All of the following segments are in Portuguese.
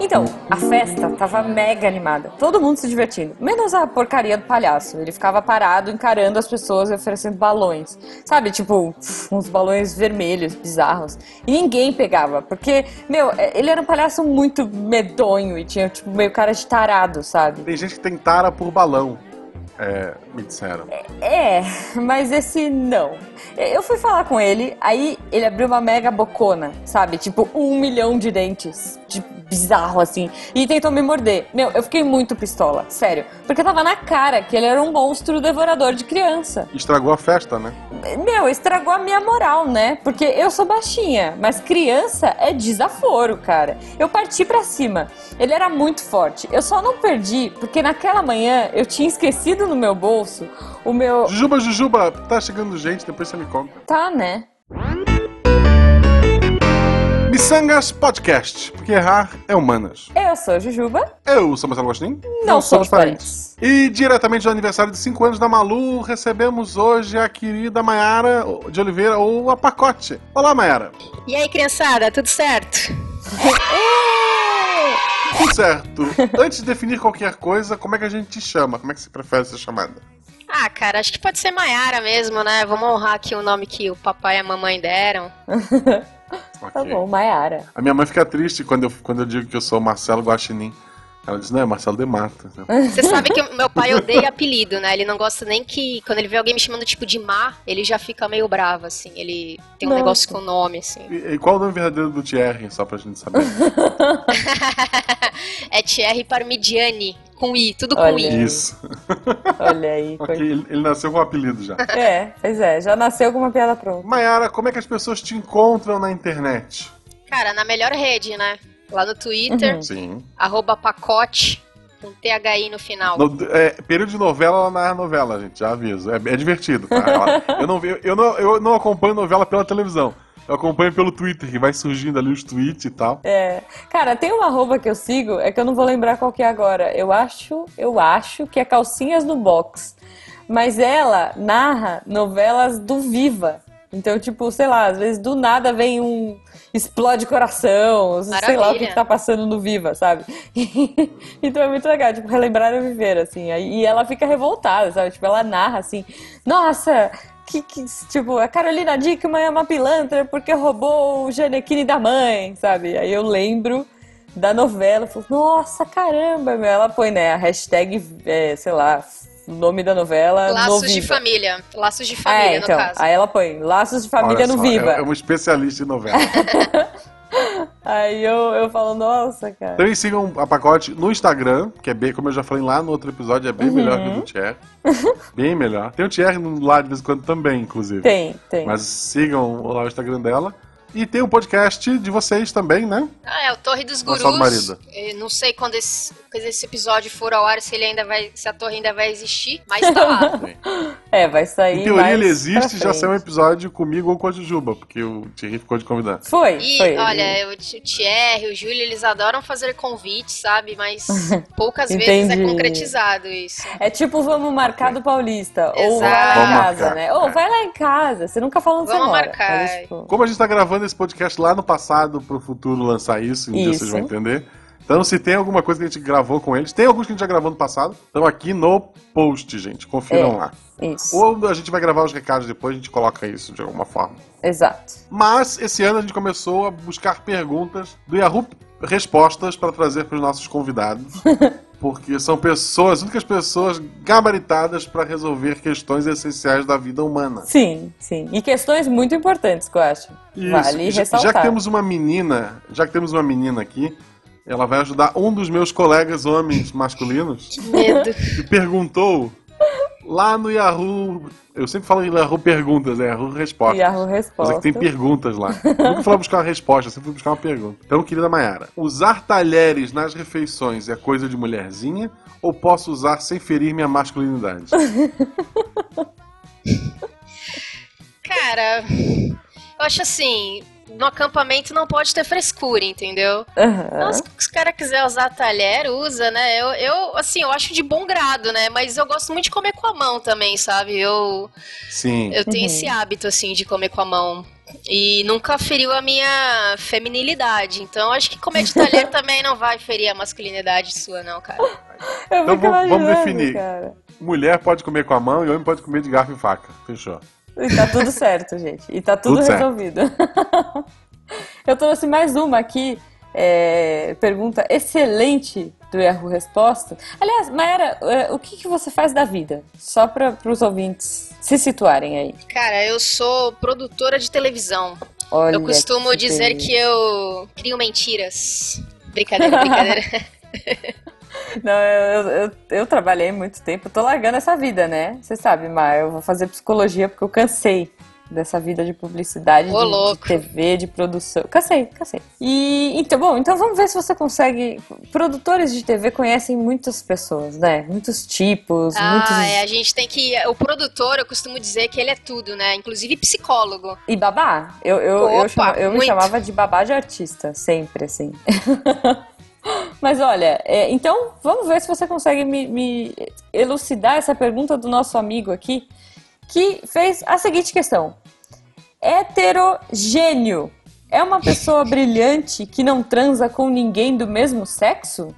Então, a festa tava mega animada. Todo mundo se divertindo. Menos a porcaria do palhaço. Ele ficava parado encarando as pessoas e oferecendo balões. Sabe, tipo, uns balões vermelhos, bizarros. E ninguém pegava. Porque, meu, é, ele era um palhaço muito medonho e tinha, tipo, meio cara de tarado, sabe? Tem gente que tem tara por balão. É, me disseram. É, mas esse não. Eu fui falar com ele, aí ele abriu uma mega bocona, sabe? Tipo, um milhão de dentes. De bizarro, assim. E tentou me morder. Meu, eu fiquei muito pistola, sério. Porque tava na cara que ele era um monstro devorador de criança. Estragou a festa, né? Meu, estragou a minha moral, né? Porque eu sou baixinha, mas criança é desaforo, cara. Eu parti pra cima. Ele era muito forte. Eu só não perdi porque naquela manhã eu tinha esquecido no meu bolso o meu. Jujuba, Jujuba, tá chegando gente, depois você me conta. Tá, né? Missangas Podcast, porque errar é humanas. Eu sou a Jujuba. Eu sou Marcelo Agostinho. Não, somos parentes. E diretamente do aniversário de 5 anos da Malu, recebemos hoje a querida Maiara de Oliveira, ou a Pacote. Olá, Maiara. E aí, criançada, tudo certo? Tudo certo. Antes de definir qualquer coisa, como é que a gente te chama? Como é que você prefere ser chamada? Ah, cara, acho que pode ser Maiara mesmo, né? Vamos honrar aqui o nome que o papai e a mamãe deram. Tá Ok. bom, Maiara. A minha mãe fica triste quando eu, quando eu digo que eu sou Marcelo Guaxinim. Ela diz, não, é Marcelo de Mata. Você sabe que meu pai odeia apelido, né? Ele não gosta nem que. Quando ele vê alguém me chamando tipo de Má, ele já fica meio bravo, assim. Ele tem um Nossa. negócio com o nome, assim. E, e qual o nome verdadeiro do Thierry, só pra gente saber? é Thierry Parmigiani, com I, tudo com Olha. I. Isso. Olha aí. Ok, coisa- ele, ele nasceu com um apelido já. É, pois é, já nasceu com uma piada pronta. Mayara, como é que as pessoas te encontram na internet? Cara, na melhor rede, né? Lá no Twitter, Uhum. Sim. arroba pacote, com THI no final. No- é, período de novela, ela narra novela, gente, já aviso. É, é divertido, tá? Eu, não, vi- eu, não, eu não acompanho novela pela televisão. Eu acompanho pelo Twitter, que vai surgindo ali os tweets e tal. É. Cara, tem uma arroba que eu sigo, é que eu não vou lembrar qual que é agora. Eu acho, eu acho que é Calcinhas no Box. Mas ela narra novelas do Viva. Então, tipo, sei lá, às vezes do nada vem um explode coração, sei lá o que, Maravilha. que tá passando no Viva, sabe? então é muito legal, tipo, relembrar o viver, assim. E ela fica revoltada, sabe? Tipo, ela narra assim, nossa, que, que tipo, a Carolina Dickman é uma pilantra porque roubou o Janequine da mãe, sabe? Aí eu lembro da novela, eu falo, nossa, caramba, meu. Ela põe, né, a hashtag, é, sei lá, nome da novela no Laços de Viva. família. Laços de família, É, então, no caso. aí ela põe Laços de Família Olha no só, Viva. É, é um especialista em novela. Aí eu, eu falo, nossa, cara. Também sigam a Pacote no Instagram, que é bem, como eu já falei lá no outro episódio, é bem Uhum. melhor que o do Thierry. bem melhor. Tem o Thierry no- lá de vez em quando também, inclusive. Tem, tem. Mas sigam lá o Instagram dela. E tem o podcast de vocês também, né? Ah, é o Torre dos Gurus. Gonçalo Marida. Eu não sei quando esse, quando esse episódio for ao ar, se ele ainda vai, se a torre ainda vai existir, mas tá lá. É, vai sair. Em teoria mais ele existe, já saiu um episódio comigo ou com a Jujuba, porque o Thierry ficou de convidar. Foi, E foi. olha, o Thierry, o Júlio, eles adoram fazer convites, sabe? Mas poucas vezes é concretizado isso. É tipo, vamos marcar do Paulista. Ou vai Exato. lá em Vamos casa, marcar, né? Ou é. vai lá em casa. Você nunca fala onde Vamos você mora. marcar. Mas, tipo, Como a gente tá gravando esse podcast lá no passado pro futuro lançar isso, um dia Isso. vocês vão entender. Então, se tem alguma coisa que a gente gravou com eles, tem alguns que a gente já gravou no passado, estão aqui no post, gente. Confiram É. lá. Isso. Ou a gente vai gravar os recados depois, a gente coloca isso de alguma forma. Exato. Mas esse ano a gente começou a buscar perguntas do Yahoo Respostas para trazer para os nossos convidados. Porque são pessoas, únicas pessoas gabaritadas para resolver questões essenciais da vida humana. Sim, sim. E questões muito importantes que eu acho. Isso. Vale Já- ressaltar. Já que temos uma menina, já que temos uma menina aqui, ela vai ajudar um dos meus colegas homens masculinos Medo. que perguntou lá no Yahoo. Eu sempre falo em Yahoo Perguntas, é Yahoo Respostas. Yahoo Mas é que tem perguntas lá. Eu nunca fui lá buscar uma resposta, eu sempre fui buscar uma pergunta. Então, querida Mayara, usar talheres nas refeições é coisa de mulherzinha ou posso usar sem ferir minha masculinidade? Cara, eu acho assim, no acampamento não pode ter frescura, entendeu? Aham. Então, se se o cara quiser usar talher, usa, né? Eu, eu, assim, eu acho de bom grado, né? Mas eu gosto muito de comer com a mão também, sabe? Eu, Sim. eu tenho Uhum. esse hábito, assim, de comer com a mão. E nunca feriu a minha feminilidade. Então acho que comer de talher também não vai ferir a masculinidade sua, não, cara. Eu Então vamos- vamos definir. cara. Mulher pode comer com a mão e homem pode comer de garfo e faca. Fechou. E tá tudo certo, gente. E tá tudo, Tudo resolvido. Eu trouxe mais uma aqui. é, pergunta excelente do Yahoo Resposta. Aliás, Maera, é, o que, que você faz da vida? Só para os ouvintes se situarem aí. Cara, eu sou produtora de televisão. Olha eu costumo que dizer que eu crio mentiras. Brincadeira, brincadeira. Não, eu, eu, eu trabalhei muito tempo, eu tô largando essa vida, né? Você sabe, Mar, eu vou fazer psicologia porque eu cansei dessa vida de publicidade, Ô, de, de. TV, de produção. Cansei, cansei. E então, bom, então vamos ver se você consegue. Produtores de TV conhecem muitas pessoas, né? Muitos tipos, muitos. ah, é, a gente tem que. O produtor, eu costumo dizer que ele é tudo, né? Inclusive psicólogo. E babá? Eu, eu, eu, Opa, chama- eu me chamava de babá de artista, sempre assim. Mas olha, é, então vamos ver se você consegue me, me elucidar essa pergunta do nosso amigo aqui, que fez a seguinte questão: Heterogênio é uma pessoa brilhante que não transa com ninguém do mesmo sexo?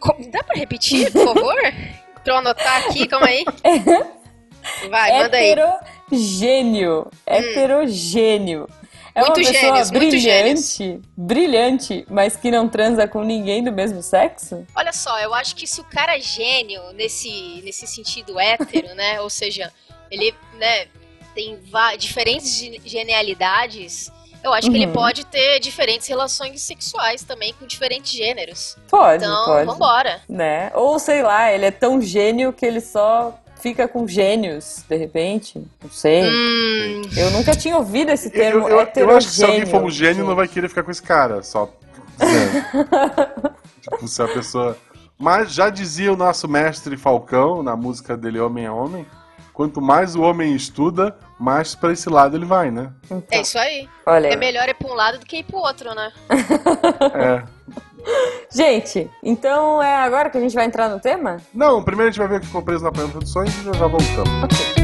Co- Dá pra repetir, por favor? pra eu anotar aqui, calma aí. Vai, manda aí. Hum. Heterogênio. Heterogênio. É uma Muito pessoa gênios, muito brilhante, brilhante, mas que não transa com ninguém do mesmo sexo? Olha só, eu acho que se o cara é gênio nesse, nesse sentido hétero, né? Ou seja, ele né, tem diferentes ge- genialidades, eu acho que ele Uhum. pode ter diferentes relações sexuais também com diferentes gêneros. Pode, Então, pode. vambora. Né? Ou sei lá, ele é tão gênio que ele só fica com gênios, de repente. Não sei. Hum, Eu nunca tinha ouvido esse termo Eu, eu, eu acho que se alguém for um gênio, gente. não vai querer ficar com esse cara. Só dizendo. tipo, se a pessoa. Mas já dizia o nosso mestre Falcão, na música dele Homem é Homem, quanto mais o homem estuda, mais pra esse lado ele vai, né? Então, é isso aí. olha, É melhor ir pra um lado do que ir pro outro, né? É. gente, então é agora que a gente vai entrar no tema? Não, primeiro a gente vai ver o que ficou preso na Panela Produções e já, já voltamos.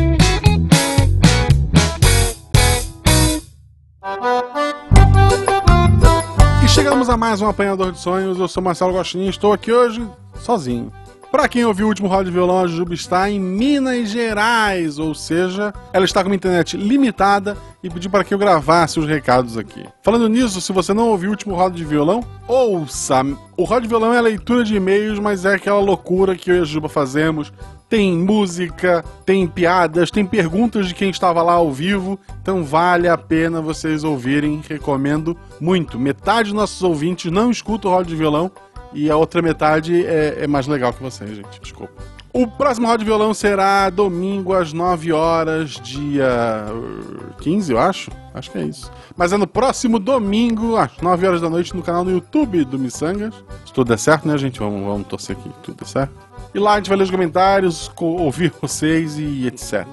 E chegamos a mais um Apanhador de Sonhos. Eu sou Marcelo Gostinho e estou aqui hoje sozinho. Pra quem ouviu o último Roda de Violão, a Jujuba está em Minas Gerais, ou seja, ela está com uma internet limitada e pediu para que eu gravasse os recados aqui. Falando nisso, se você não ouviu o último Roda de Violão, ouça! O Roda de Violão é a leitura de e-mails, mas é aquela loucura que eu e a Juba fazemos. Tem música, tem piadas, tem perguntas de quem estava lá ao vivo, então vale a pena vocês ouvirem, recomendo muito. Metade dos nossos ouvintes não escuta o Roda de Violão, e a outra metade é, é mais legal que vocês, gente. Desculpa. O próximo Roda de Violão será domingo às 9 horas, dia uh, 15, eu acho. Acho que é isso. Mas é no próximo domingo, às 9 horas da noite, no canal no YouTube do Missangas. Se tudo der certo, né, gente? Vamos, vamos torcer aqui tudo der certo. E lá a gente vai ler os comentários, co- ouvir vocês e etc.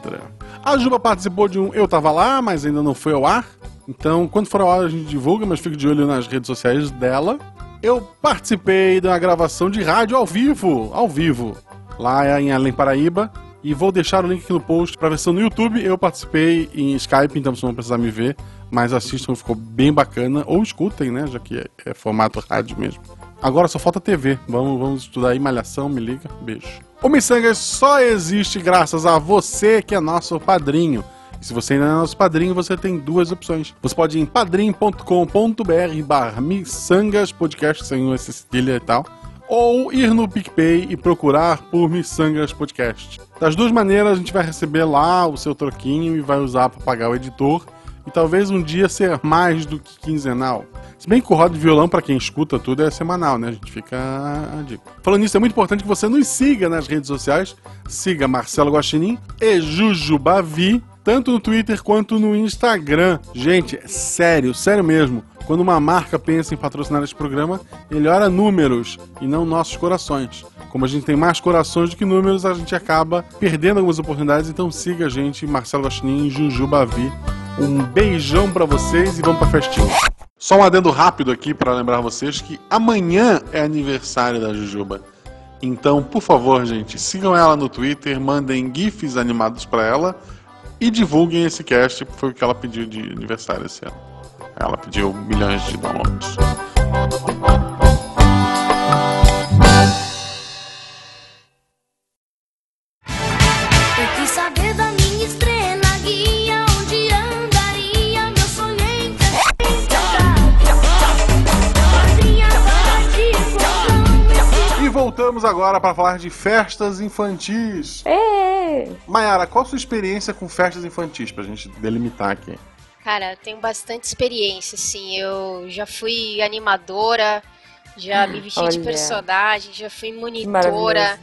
A Juba participou de um Eu Tava Lá, mas ainda não foi ao ar. Então, quando for ao ar, a gente divulga, mas fique de olho nas redes sociais dela. Eu participei da gravação de rádio ao vivo, ao vivo, lá em Além Paraíba. E vou deixar o link aqui no post para versão no YouTube. Eu participei em Skype, então vocês não vão precisar me ver. Mas assistam, ficou bem bacana. Ou escutem, né? Já que é, é formato rádio mesmo. Agora só falta TV. Vamos, vamos estudar aí, Malhação, me liga. Beijo. O Missangas só existe graças a você que é nosso padrinho. E se você ainda não é nosso padrinho, você tem duas opções. Você pode ir em padrim.com.br barra Podcast, sem cedilha e tal. Ou ir no PicPay e procurar por Missangas Podcast. Das duas maneiras, a gente vai receber lá o seu troquinho e vai usar para pagar o editor. E talvez um dia ser mais do que quinzenal. Se bem que o roda de violão, para quem escuta tudo, é semanal, né? A gente fica a dica. Falando nisso, é muito importante que você nos siga nas redes sociais. Siga Marcelo Guaxinim e Jujubavi, tanto no Twitter quanto no Instagram. Gente, é sério, sério mesmo. Quando uma marca pensa em patrocinar esse programa, ele olha números e não nossos corações. Como a gente tem mais corações do que números, a gente acaba perdendo algumas oportunidades. Então siga a gente, Marcelo Guaxinim e Jujubavi. Um beijão pra vocês e vamos pra festinha. Só um adendo rápido aqui para lembrar vocês que amanhã é aniversário da Jujuba. Então, por favor, gente, sigam ela no Twitter, mandem GIFs animados para ela e divulguem esse cast, foi o que ela pediu de aniversário esse ano. Ela pediu milhões de downloads. Voltamos agora para falar de festas infantis. É. Mayara, qual a sua experiência com festas infantis, pra gente delimitar aqui? Cara, eu tenho bastante experiência, assim. Eu já fui animadora, já me vesti de personagem, já fui monitora,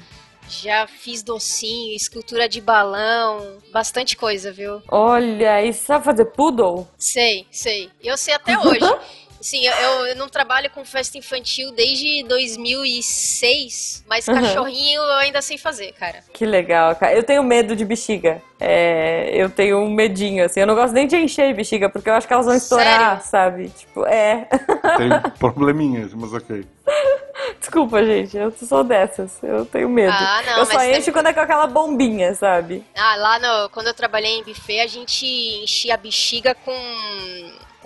já fiz docinho, escultura de balão, bastante coisa, viu? Olha, e você sabe fazer poodle? Sei, sei. Eu sei até hoje. Sim, eu, eu- não trabalho com festa infantil desde 2006, mas Uhum. cachorrinho eu ainda sei fazer, cara. Que legal, cara. Eu tenho medo de bexiga. É, eu tenho um medinho, assim. Eu não gosto nem de encher bexiga, porque eu acho que elas vão estourar, Sério? sabe? Tipo, é. Tem probleminhas, mas ok. Desculpa, gente. Eu sou dessas. Eu tenho medo. Ah, não, eu só encho tem- quando é com aquela bombinha, sabe? Ah, lá no, quando eu trabalhei em buffet, a gente enchia a bexiga com.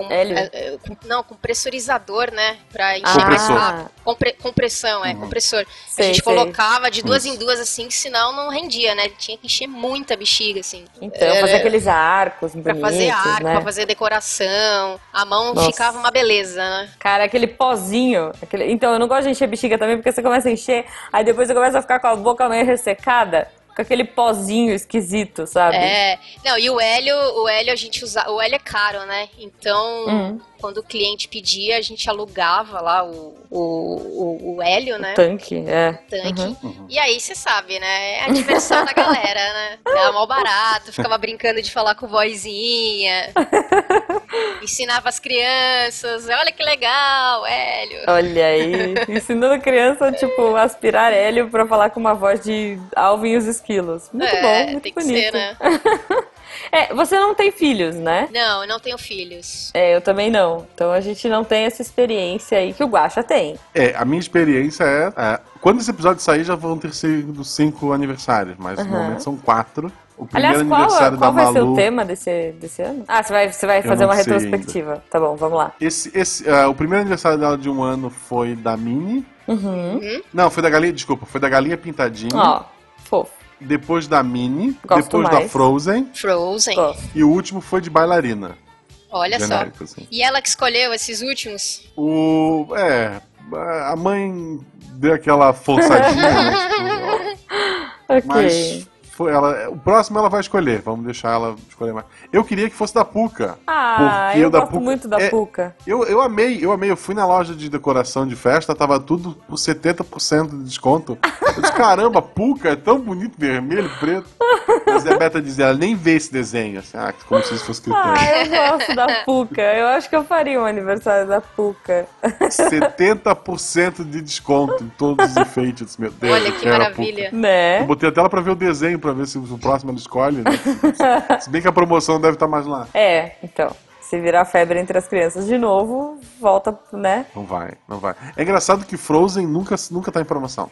Com Hélio? é, é, com- não, com pressurizador, né? Pra encher Compressor. mais rápido. Compre- compressão, é, compressor. Sei, a gente sei. colocava de duas em duas, assim, senão não rendia, né? Tinha que encher muita bexiga, assim. Então, Era- fazer aqueles arcos Pra bonitos, fazer arco, né? pra fazer decoração. A mão Nossa. ficava uma beleza, né? Cara, aquele pozinho. aquele- Então, eu não gosto de encher bexiga também, porque você começa a encher, aí depois você começa a ficar com a boca meio ressecada, com aquele pozinho esquisito, sabe? É. Não, e o hélio, o hélio a gente usa. O hélio é caro, né? Então, Hum. Quando o cliente pedia, a gente alugava lá o, o, o, o hélio, né? Tanque, é. tanque. Uhum. E aí, você sabe, né? É a diversão da galera, né? Era mal barato, ficava brincando de falar com vozinha. Ensinava as crianças. Olha que legal, Hélio. Olha aí, ensinando a criança, tipo, aspirar hélio pra falar com uma voz de Alvin e os esquilos. Muito é, bom, muito tem que bonito. ser, né? É, você não tem filhos, né? Não, eu não tenho filhos. É, eu também não. Então a gente não tem essa experiência aí que o Guaxa tem. É, a minha experiência é, é, Quando esse episódio sair, já vão ter sido cinco aniversários, mas no Aham. momento são quatro. O primeiro Aliás, qual, aniversário qual da vai ser o tema desse, desse ano? Ah, você vai, você vai fazer uma retrospectiva. Tá bom, vamos lá. Esse, esse, ah, o primeiro aniversário dela de um ano foi da Minnie. Uhum. Não, foi da galinha, desculpa, foi da galinha pintadinha. Ó, fofo. Depois da Minnie. Gosto depois da mais. Frozen. Frozen. Gosto. E o último foi de bailarina. Olha só. genérico, assim. E ela que escolheu esses últimos? O. É. A mãe deu aquela forçadinha, né? Ok. Mas foi ela. O próximo ela vai escolher. Vamos deixar ela escolher mais. Eu queria que fosse da Puca. Ah, porque eu gosto Puca muito da é- Puca. Eu, eu amei, eu amei. Eu fui na loja de decoração de festa, tava tudo por 70% de desconto. Eu disse, caramba, Puca é tão bonito, vermelho, preto. Mas a Beta dizia, ela nem vê esse desenho. Assim, ah, como se isso fosse critério. Ah, eu gosto da Puca. Eu acho que eu faria um aniversário da Puca. 70% de desconto em todos os enfeites. Meu Deus, Olha eu que a maravilha. Né? Eu botei até ela pra ver o desenho, pra ver se o próximo ela escolhe. Né? Se bem que a promoção deve estar mais lá. É, então. Se virar febre entre as crianças de novo, volta, né? Não vai, não vai. É engraçado que Frozen nunca, nunca tá em promoção.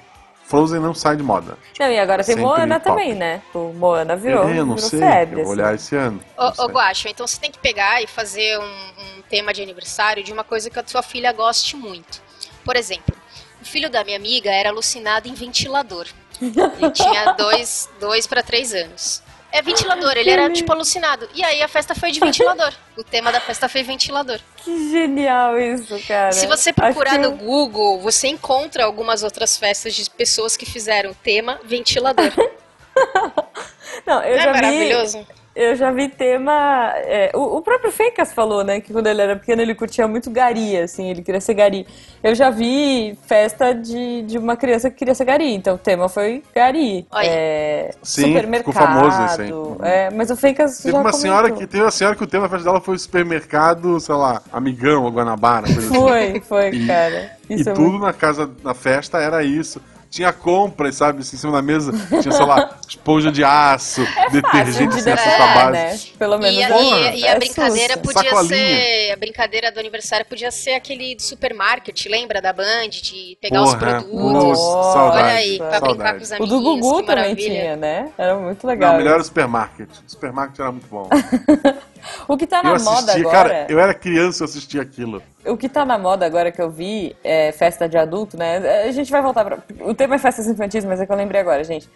Frozen não sai de moda. Não, e agora tem Moana top. também, né? O Moana virou, eu não virou sei, febre. eu vou assim. olhar esse ano. Ô. Guacho, então você tem que pegar e fazer um, um tema de aniversário de uma coisa que a sua filha goste muito. Por exemplo, o filho da minha amiga era alucinado em ventilador. Ele tinha dois, dois para três anos. É ventilador, ele era tipo alucinado. E aí a festa foi de ventilador. O tema da festa foi ventilador. Que genial isso, cara. Se você Acho procurar que no Google, você encontra algumas outras festas de pessoas que fizeram o tema ventilador. Não, eu Não é já vi. Eu já vi tema. é, o, o próprio Fencas falou, né? Que quando ele era pequeno ele curtia muito gari, assim, ele queria ser gari. Eu já vi festa de, de uma criança que queria ser gari, então o tema foi gari. É, Sim, supermercado. ficou famoso isso aí. É, mas o Fencas Teve já uma senhora comentou. que teve uma senhora que o tema da festa dela foi supermercado, sei lá, amigão ou Guanabara, coisa assim. Foi, foi, E- cara. E Isso é tudo muito... na casa, na festa era isso. Tinha compras, sabe, assim, em cima da mesa. Tinha, sei lá, esponja de aço, Fácil detergente de sem essa decorar, base. né? Pelo menos E, a- Porra, e- e a é brincadeira susto. podia Sacolinha. ser. A brincadeira do aniversário podia ser aquele do supermarket, lembra da Band? De pegar os Porra, produtos. nossa, saudade. Olha aí, pra brincar saudade. com os O amiguinhos. do Gugu também maravilha. tinha, né? Era muito legal. Não, melhor era o supermarket. O supermarket era muito bom. O que tá na Eu moda agora. cara, eu era criança e assistia aquilo. O que tá na moda agora que eu vi é festa de adulto, né? A gente vai voltar pra. O tema é festas infantis, mas é que eu lembrei agora, gente.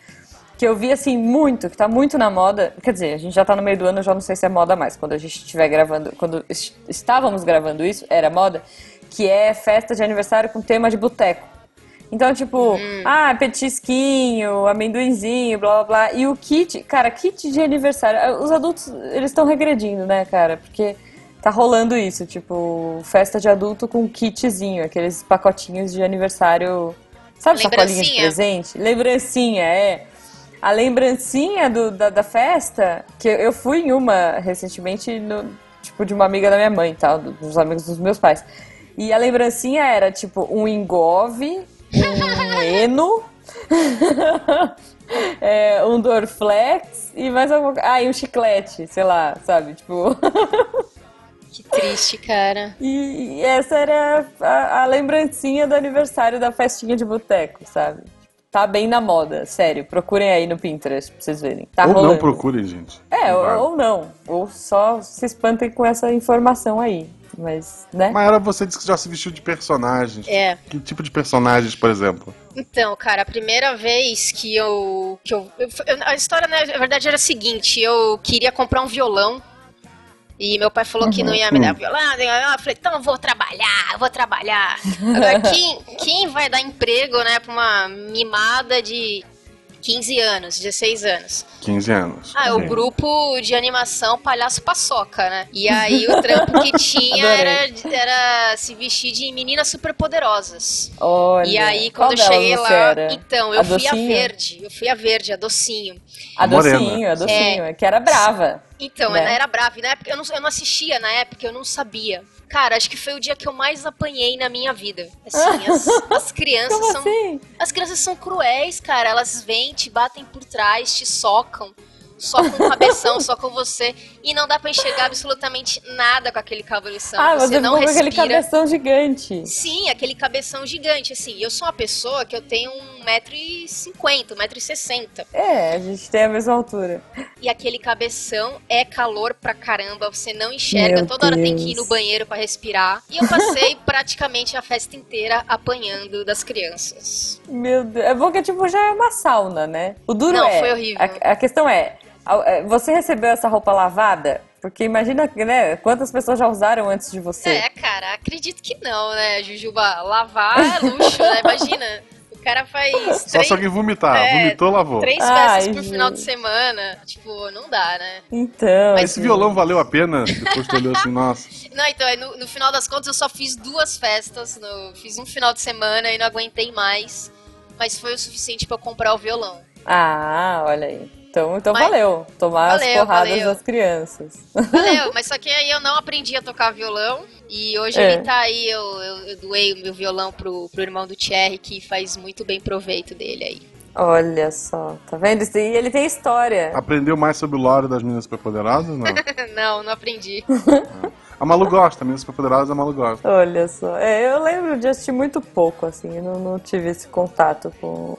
Que eu vi assim muito, que tá muito na moda. Quer dizer, a gente já tá no meio do ano, eu já não sei se é moda mais. Quando a gente estiver gravando. Quando est- estávamos gravando isso, era moda. Que é festa de aniversário com tema de boteco. Então, tipo, ah, petisquinho, amendoinzinho, blá blá blá. E o kit, cara, kit de aniversário. Os adultos, eles estão regredindo, né, cara? Porque tá rolando isso, tipo, festa de adulto com kitzinho, aqueles pacotinhos de aniversário. Sabe sacolinha de presente? Lembrancinha, é. A lembrancinha do- da, da festa, que eu- fui em uma recentemente, no, tipo, de uma amiga da minha mãe tal, dos amigos dos meus pais. E a lembrancinha era, tipo, um engove, um eno, é, um Dorflex e mais alguma coisa. Ah, e um chiclete, sei lá, sabe? Tipo. Que triste, cara. E, e essa era a, a lembrancinha do aniversário da festinha de boteco, sabe? Tá bem na moda, sério. Procurem aí no Pinterest pra vocês verem. Tá Ou rolando. não procurem, gente. É, ou, ou não. Ou só se espantem com essa informação aí. Mas, né? Mas você disse que já se vestiu de personagens. É. Que tipo de personagens, por exemplo? Então, cara, a primeira vez que eu. Que eu, eu- a história, né, na verdade, era a seguinte: eu queria comprar um violão. E meu pai falou que não ia me dar violão. Eu falei, então eu vou trabalhar, eu vou trabalhar. Agora, quem, quem vai dar emprego, né, pra uma mimada de 15 anos, 16 anos? 15 anos. Ah, é o Sim. grupo de animação Palhaço Paçoca, né? E aí o trampo que tinha era, era se vestir de meninas superpoderosas. Olha. E aí, qual quando eu cheguei lá, era? então, eu A fui docinho? a verde. Eu fui a verde, a docinho. A docinho, a docinho. Que era brava. Então, Né? ela era brava. Na época eu não, eu não assistia, na época eu não sabia. Cara, acho que foi o dia que eu mais apanhei na minha vida. Assim, as, as crianças Como são. assim? As crianças são cruéis, cara. Elas vêm, te batem por trás, te socam. Socam o cabeção, socam você. E não dá pra enxergar absolutamente nada com aquele cabeção. Ah, você você não com aquele respira. cabeção gigante. Sim, aquele cabeção gigante, assim. Eu sou uma pessoa que eu tenho 1,50m, 1,60m. É, a gente tem a mesma altura. E aquele cabeção é calor pra caramba, você não enxerga, Meu toda hora tem que ir Deus. no banheiro pra respirar. E eu passei praticamente a festa inteira apanhando das crianças. Meu Deus. É bom que tipo, já é uma sauna, né? O duro Não, é. foi horrível. A, a questão é, é, você recebeu essa roupa lavada? Porque imagina, né? Quantas pessoas já usaram antes de você? É, cara, acredito que não, né, Jujuba? Lavar é luxo, né? Imagina. O cara faz Só três, se alguém vomitar. É, Vomitou, lavou. três Ai, festas por gente. final de semana. Tipo, não dá, né? Então. Esse violão valeu a pena? Depois tu olhou assim, nossa. Não, então, aí no, no final das contas eu só fiz duas festas. no- fiz um final de semana e não aguentei mais. Mas foi o suficiente pra eu comprar o violão. Ah, olha aí. Então, então Mas- valeu. Tomar as Valeu, porradas valeu. das crianças. Valeu, mas só que aí eu não aprendi a tocar violão. E hoje É. ele tá aí, eu, eu, eu doei o meu violão pro, pro irmão do Thierry, que faz muito bem proveito dele aí. Olha só, tá vendo? Isso- E ele tem história. Aprendeu mais sobre o lore das meninas superpoderosas? Não. não, não aprendi. A Malu gosta, meninas superpoderosas a Malu gosta. Olha só. É, eu lembro de assistir muito pouco, assim. Eu não, não tive esse contato com.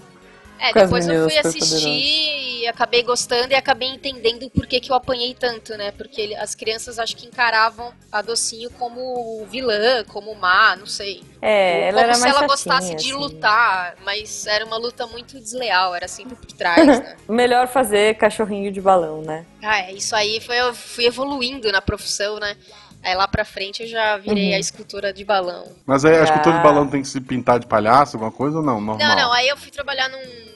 É, depois eu fui assistir e acabei gostando e acabei entendendo por que, que eu apanhei tanto, né? Porque ele- as crianças acho que encaravam a docinho como vilã, como má, não sei. É, ela como era se mais ela chatinha, gostasse de assim. lutar, mas era uma luta muito desleal, era sempre por trás, né? Melhor fazer cachorrinho de balão, né? Ah, é, isso aí foi, eu fui evoluindo na profissão, né? Aí lá pra frente eu já virei Uhum. a escultora de balão. Mas aí a escultura Ah. de balão tem que se pintar de palhaço, alguma coisa ou não? Normal. Não, não, aí eu fui trabalhar num.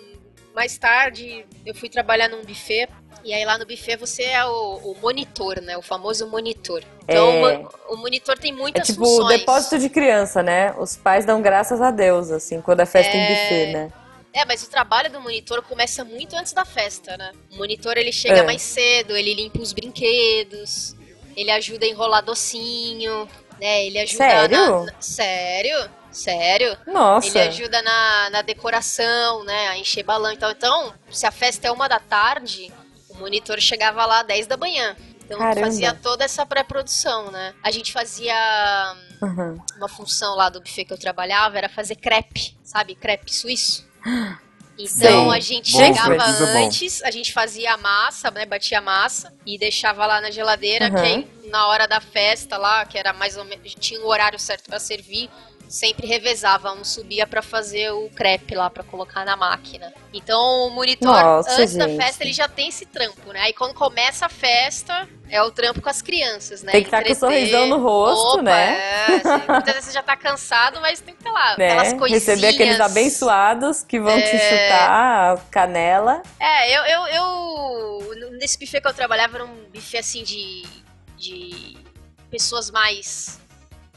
Mais tarde, eu fui trabalhar num buffet. E aí lá no buffet você é o, o monitor, né? O famoso monitor. Então É. o o monitor tem É muitas tipo funções. depósito de criança, né? Os pais dão graças a Deus, assim, quando é festa em É. buffet, né? É, mas o trabalho do monitor começa muito antes da festa, né? O monitor ele chega É. mais cedo, ele limpa os brinquedos, ele ajuda a enrolar docinho. né? Ele ajuda Sério? na- sério? Sério? Nossa. Ele ajuda na, na decoração, né? A encher balão. Então, então, se a festa é uma da tarde, o monitor chegava lá às 10 da manhã. Então Caramba. fazia toda essa pré-produção, né? A gente fazia Uhum. uma função lá do buffet que eu trabalhava, era fazer crepe, sabe? Crepe suíço. Então Sei. a gente Bom, chegava antes, a gente fazia a massa, né? Batia a massa e deixava lá na geladeira, Uhum. que aí na hora da festa lá, que era mais ou menos. Tinha o horário certo pra servir, sempre revezava. Um subia pra fazer o crepe lá, pra colocar na máquina. Então o monitor, Nossa, antes da gente. festa, ele já tem esse trampo, né? Aí quando começa a festa, é o trampo com as crianças, né? Tem que estar com o Entreter. sorrisão no rosto, Opa, né? É, você- muitas vezes você já tá cansado, mas tem que ter lá aquelas né? coisinhas. Receber aqueles abençoados que vão te É. chutar a canela. É, eu, eu, eu. Nesse buffet que eu trabalhava era um buffet assim de. de pessoas mais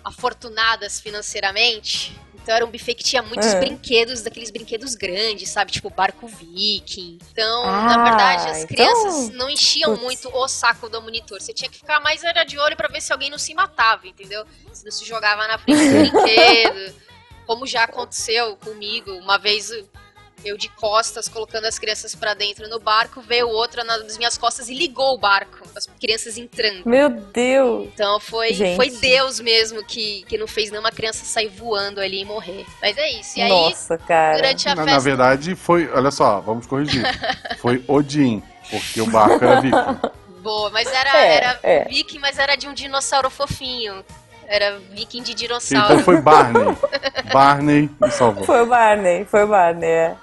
afortunadas financeiramente. Então era um buffet que tinha muitos É. brinquedos, daqueles brinquedos grandes, sabe? Tipo barco viking. Então, Ah, na verdade, as então- crianças não enchiam muito o saco do monitor. Você tinha que ficar mais era de olho pra ver se alguém não se matava, entendeu? Se não se jogava na frente do brinquedo. Como já aconteceu comigo. Uma vez eu de costas, colocando as crianças pra dentro no barco, veio outra nas minhas costas e ligou o barco, as crianças entrando. Meu Deus! Então foi, Gente. foi Deus mesmo que, que não fez nenhuma criança sair voando ali e morrer. Mas é isso. E aí, Nossa, cara. durante a Na, festa. na verdade, foi. Olha só, vamos corrigir. Foi Odin, porque o barco era viking. Boa, mas era, É, era é. viking, mas era de um dinossauro fofinho. Era viking de Então dinossauro. foi Barney. Barney me salvou. Foi o Barney, foi o Barney, é.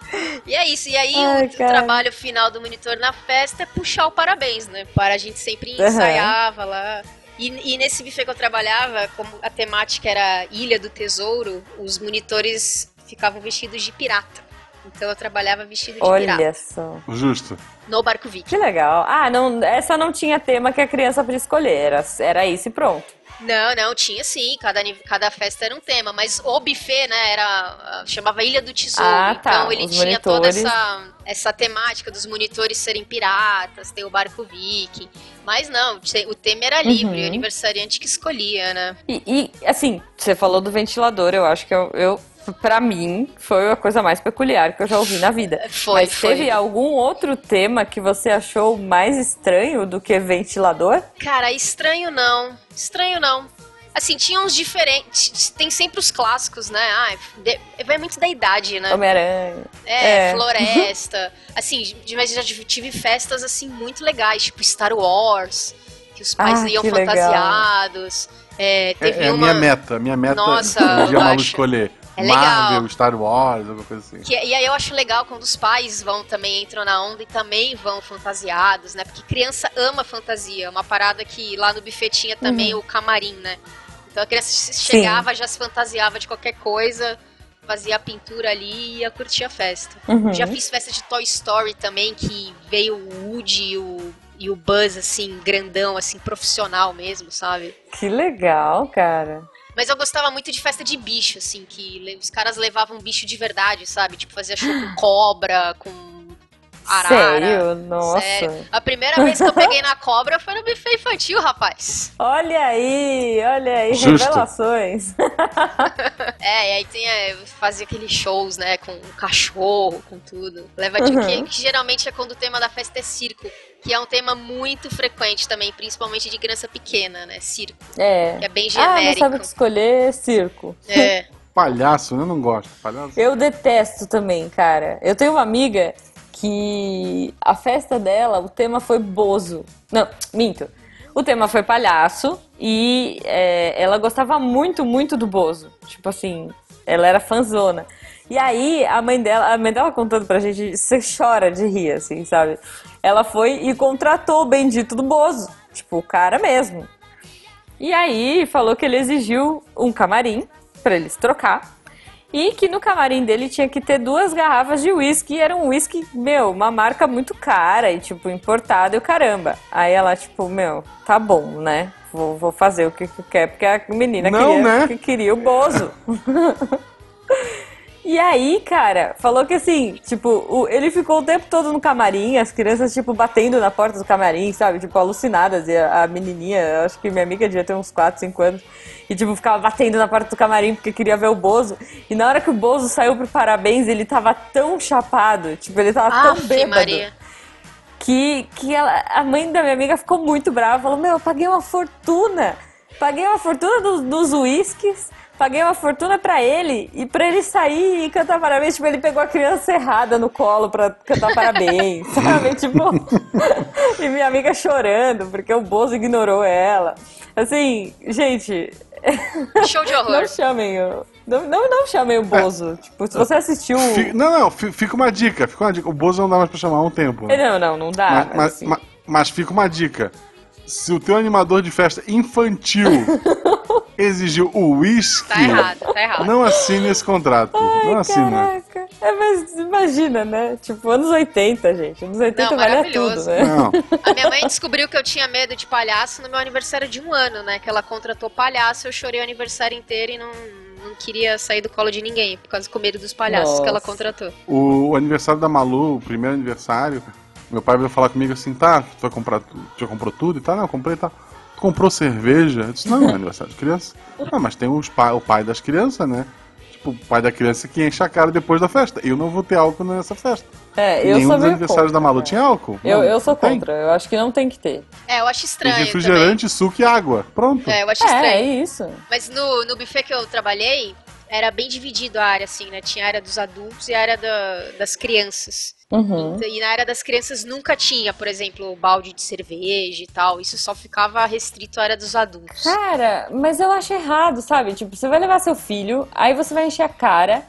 E é isso. E aí Ai, o, trabalho final do monitor na festa é puxar o parabéns, né? Para a gente sempre ensaiava lá. E, e nesse buffet que eu trabalhava, como a temática era Ilha do Tesouro, os monitores ficavam vestidos de pirata. Então eu trabalhava vestido de pirata. Olha só. Justo. No barco viking. Que legal. Ah, não, essa não tinha tema que a criança podia escolher. Era, era isso e pronto. Não, não, tinha sim, cada, cada festa era um tema, mas o buffet, né, era, chamava Ilha do Tesouro, Ah, tá, então ele os tinha toda monitores. essa, essa temática dos monitores serem piratas, tem o barco viking, mas não, o tema era livre, Uhum. o aniversariante que escolhia, né. E, e, assim, você falou do ventilador, eu acho que eu, eu, pra mim, foi a coisa mais peculiar que eu já ouvi na vida. Foi, Mas foi. teve algum outro tema que você achou mais estranho do que ventilador? Cara, estranho não, estranho não. Assim, tinha uns diferentes, tem sempre os clássicos, né, ah, de- vai muito da idade, né. Homem-Aranha. É, É. floresta. assim, de- mas já tive festas assim muito legais, tipo Star Wars, que os pais Ah, iam que legal. fantasiados. É, É, teve é a uma. minha meta. A minha meta Nossa, um Malu acho. escolher. É legal. Marvel, Star Wars, alguma coisa assim. que- e aí eu acho legal quando os pais vão também, entram na onda e também vão fantasiados, né? Porque criança ama fantasia. É uma parada que lá no buffet tinha também o camarim, né? Então a criança chegava, já se fantasiava de qualquer coisa, fazia a pintura ali e ia curtir a festa. Uhum. Já fiz festa de Toy Story também, que veio o Woody e o, e o Buzz, assim, grandão, assim, profissional mesmo, sabe? Que legal, cara. Mas eu gostava muito de festa de bicho, assim, que os caras levavam bicho de verdade, sabe? Tipo, fazia show com cobra, com arara. Sério? Nossa. Sério. A primeira vez que eu peguei na cobra foi no buffet infantil, rapaz. Olha aí, olha aí, Justo. revelações. É, e aí tem, é, fazia aqueles shows, né, com o cachorro, com tudo. Leva de Uhum. Que geralmente é quando o tema da festa é circo, que é um tema muito frequente também, principalmente de criança pequena, né, circo, É. que é bem Ah, não genérico. sabe o que escolher? Circo. É. Palhaço, né? eu não gosto. Palhaço. Eu detesto também, cara. Eu tenho uma amiga que a festa dela, o tema foi Bozo. Não, minto. O tema foi palhaço e é, ela gostava muito, muito do Bozo. Tipo assim, ela era fanzona. E aí, a mãe dela, a mãe dela contando pra gente, você chora de rir, assim, sabe? Ela foi e contratou o bendito do Bozo. Tipo, o cara mesmo. E aí falou que ele exigiu um camarim pra eles trocar. E que no camarim dele tinha que ter duas garrafas de uísque. E era um uísque, meu, uma marca muito cara e, tipo, importado e o caramba. Aí ela, tipo, meu, tá bom, né? Vou, vou fazer o que que quer, porque a menina Não, queria, né? que queria o Bozo. E aí, cara, falou que assim, tipo, o- ele ficou o tempo todo no camarim, as crianças, tipo, batendo na porta do camarim, sabe? Tipo, alucinadas. E a, a menininha, acho que minha amiga devia ter uns 4, 5 anos, e, tipo, ficava batendo na porta do camarim porque queria ver o Bozo. E na hora que o Bozo saiu pro parabéns, ele tava tão chapado, tipo, ele tava tão Aff, bêbado Maria. que, que ela, a mãe da minha amiga ficou muito brava. Falou: Meu, eu paguei uma fortuna. Paguei uma fortuna dos, dos uísques. Paguei uma fortuna pra ele. E pra ele sair e cantar parabéns. Tipo, ele pegou a criança errada no colo pra cantar parabéns. sabe? Tipo. e minha amiga chorando porque o Bozo ignorou ela. Assim, gente. Show de Não horror. chamem o. Não, não, não chamem o Bozo. Tipo, se você assistiu. Não, não, fi- fica uma dica, fica uma dica. O Bozo não dá mais pra chamar há um tempo. né? Não, não, não dá. mas, mas, mas- assim. mas- mas fica uma dica. Se o teu animador de festa infantil exigiu o uísque, Tá errado, tá errado. não assine esse contrato. não assina. Caraca. É, mas imagina, né? Tipo, anos 80, gente. Anos 80 Não, maravilhoso. tudo, né? Não. A minha mãe descobriu que eu tinha medo de palhaço no meu aniversário de um ano, né? Que ela contratou palhaço, eu chorei o aniversário inteiro e não, não queria sair do colo de ninguém, por causa do medo dos palhaços Nossa. que ela contratou. O, o aniversário da Malu, o primeiro aniversário, meu pai veio falar comigo assim, tá, tu vai comprar tudo, já comprou tudo e tal? Não, eu comprei e tal. Comprou cerveja? Eu disse, não, é aniversário de criança. Não, mas tem os pai, o pai das crianças, né? Tipo, o pai da criança que enche a cara depois da festa. Eu não vou ter álcool nessa festa. É, eu Nenhum sou dos aniversários contra, da Malu né? tinha álcool. Eu, Não, eu sou não tem. contra. Eu acho que não tem que ter. É, eu acho Tem estranho refrigerante, suco e água. Pronto. também. É, eu acho É, é estranho. isso. Mas no, no buffet que eu trabalhei, era bem dividido a área, assim, né? Tinha a área dos adultos e a área da- das crianças. Uhum. E na área das crianças nunca tinha, por exemplo, balde de cerveja e tal. Isso só ficava restrito à área dos adultos. Cara, mas eu acho errado, sabe? Tipo, você vai levar seu filho, aí você vai encher a cara,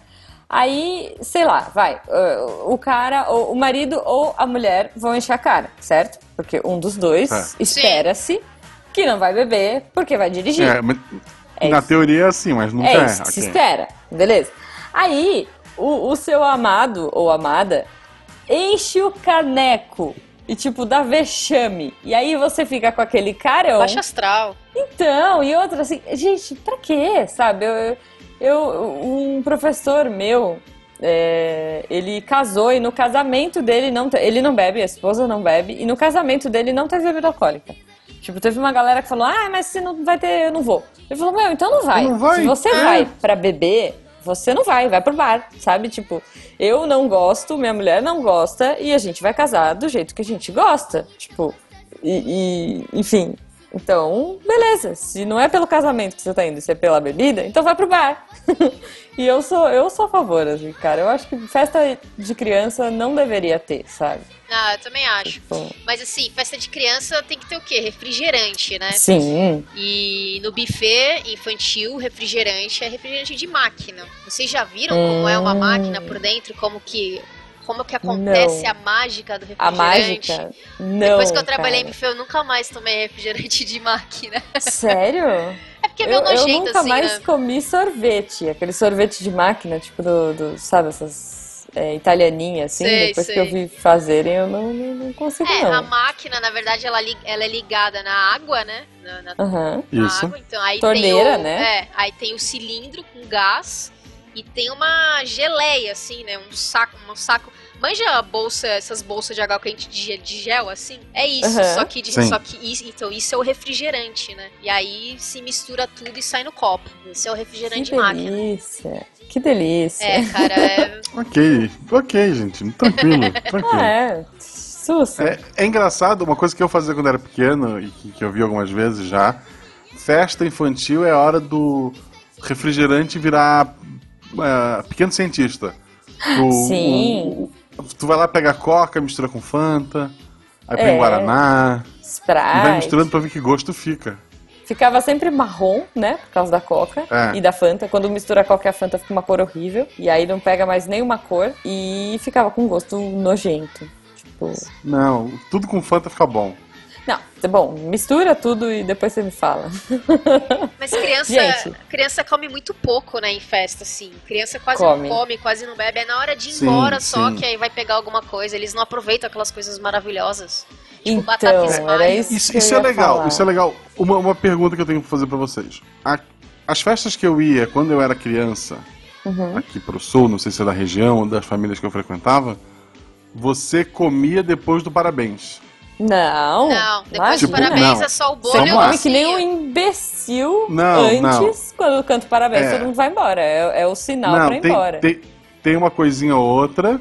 aí, sei lá, vai, uh, o cara, ou o marido ou a mulher vão encher a cara, certo? Porque um dos dois É. espera-se que não vai beber porque vai dirigir. É, mas É na isso. teoria é assim, mas nunca É é. isso que se ok. espera, beleza? Aí, o, o seu amado ou amada enche o caneco e, tipo, dá vexame. E aí você fica com aquele carão. Baixa astral. Então, e outra assim, gente, pra quê? Sabe? Eu, eu- um professor meu, é, ele casou e no casamento dele não ele não bebe, a esposa não bebe, e no casamento dele não teve bebida alcoólica. Tipo, teve uma galera que falou: Ah, mas se não vai ter, eu não vou. Ele falou: Meu, então não vai. Não vai, Se você é. vai pra beber, você não vai, vai pro bar, sabe? Tipo, eu não gosto, minha mulher não gosta, e a gente vai casar do jeito que a gente gosta. Tipo, e, e, enfim. Então, beleza. Se não é pelo casamento que você tá indo, se é pela bebida, então vai pro bar. e eu sou, eu sou a favor, assim, cara. Eu acho que festa de criança não deveria ter, sabe? Ah, eu também acho. Tipo, Mas assim, festa de criança tem que ter o quê? Refrigerante, né? sim. E no buffet infantil, refrigerante é refrigerante de máquina. Vocês já viram como é uma Hum. máquina por dentro? Como que, como que acontece Não. a mágica do A refrigerante? mágica. Não. Depois que eu trabalhei em eu nunca mais tomei refrigerante de máquina. Sério? É porque é meio eu, eu nojento, nunca assim, mais né? comi sorvete. Aquele sorvete de máquina, tipo do, do- sabe, essas é, italianinhas, assim. Sei, Depois sei. que eu vi fazerem, eu não, não, não consigo, É, não. a máquina, na verdade, ela, ela é ligada na água, né? Na, na- Aham. na Isso. água. Então, aí Torneira, tem o, né? É, aí tem o cilindro com gás e tem uma geleia, assim, né? Um saco, um saco. Manja a bolsa, essas bolsas de água quente de gel, de gel, assim? É isso, Aham. só que, de- só que isso, então isso é o refrigerante, né? E aí se mistura tudo e sai no copo. Esse é o refrigerante Que máquina. delícia. Que delícia. É, cara, é... Ok, ok, gente. Tranquilo, tranquilo. Ah, é. Sussa. É, é engraçado, uma coisa que eu fazia quando era pequeno e que, que eu vi algumas vezes já. Festa infantil é a hora do refrigerante virar é, pequeno cientista. O- Sim. o- tu vai lá pegar coca, mistura com Fanta, aí põe É. Guaraná, e vai Sprite. misturando pra ver que gosto fica. Ficava sempre marrom, né? Por causa da coca É. e da Fanta. Quando mistura a coca e a Fanta fica uma cor horrível. E aí não pega mais nenhuma cor. E ficava com gosto nojento. Tipo. Não, tudo com Fanta fica bom. Não, tá bom, mistura tudo e depois você me fala. Mas criança, Gente. criança come muito pouco, né, em festa, assim. Criança quase Come. não come, quase não bebe. É na hora de ir Sim, embora só sim. que aí vai pegar alguma coisa. Eles não aproveitam aquelas coisas maravilhosas. Tipo, Então, batata era isso. Isso, eu isso é legal, falar. isso é legal. Uma, uma pergunta que eu tenho que fazer pra vocês. A- as festas que eu ia quando eu era criança, Uhum. aqui pro sul, não sei se é da região, das famílias que eu frequentava, você comia depois do parabéns. Não. Não, depois Tipo, parabéns não. é só o bolo Você e o come que nem um imbecil Não, antes, quando eu canto parabéns, É. todo mundo vai embora. É, é o sinal pra ir tem, embora. tem, tem uma coisinha ou outra,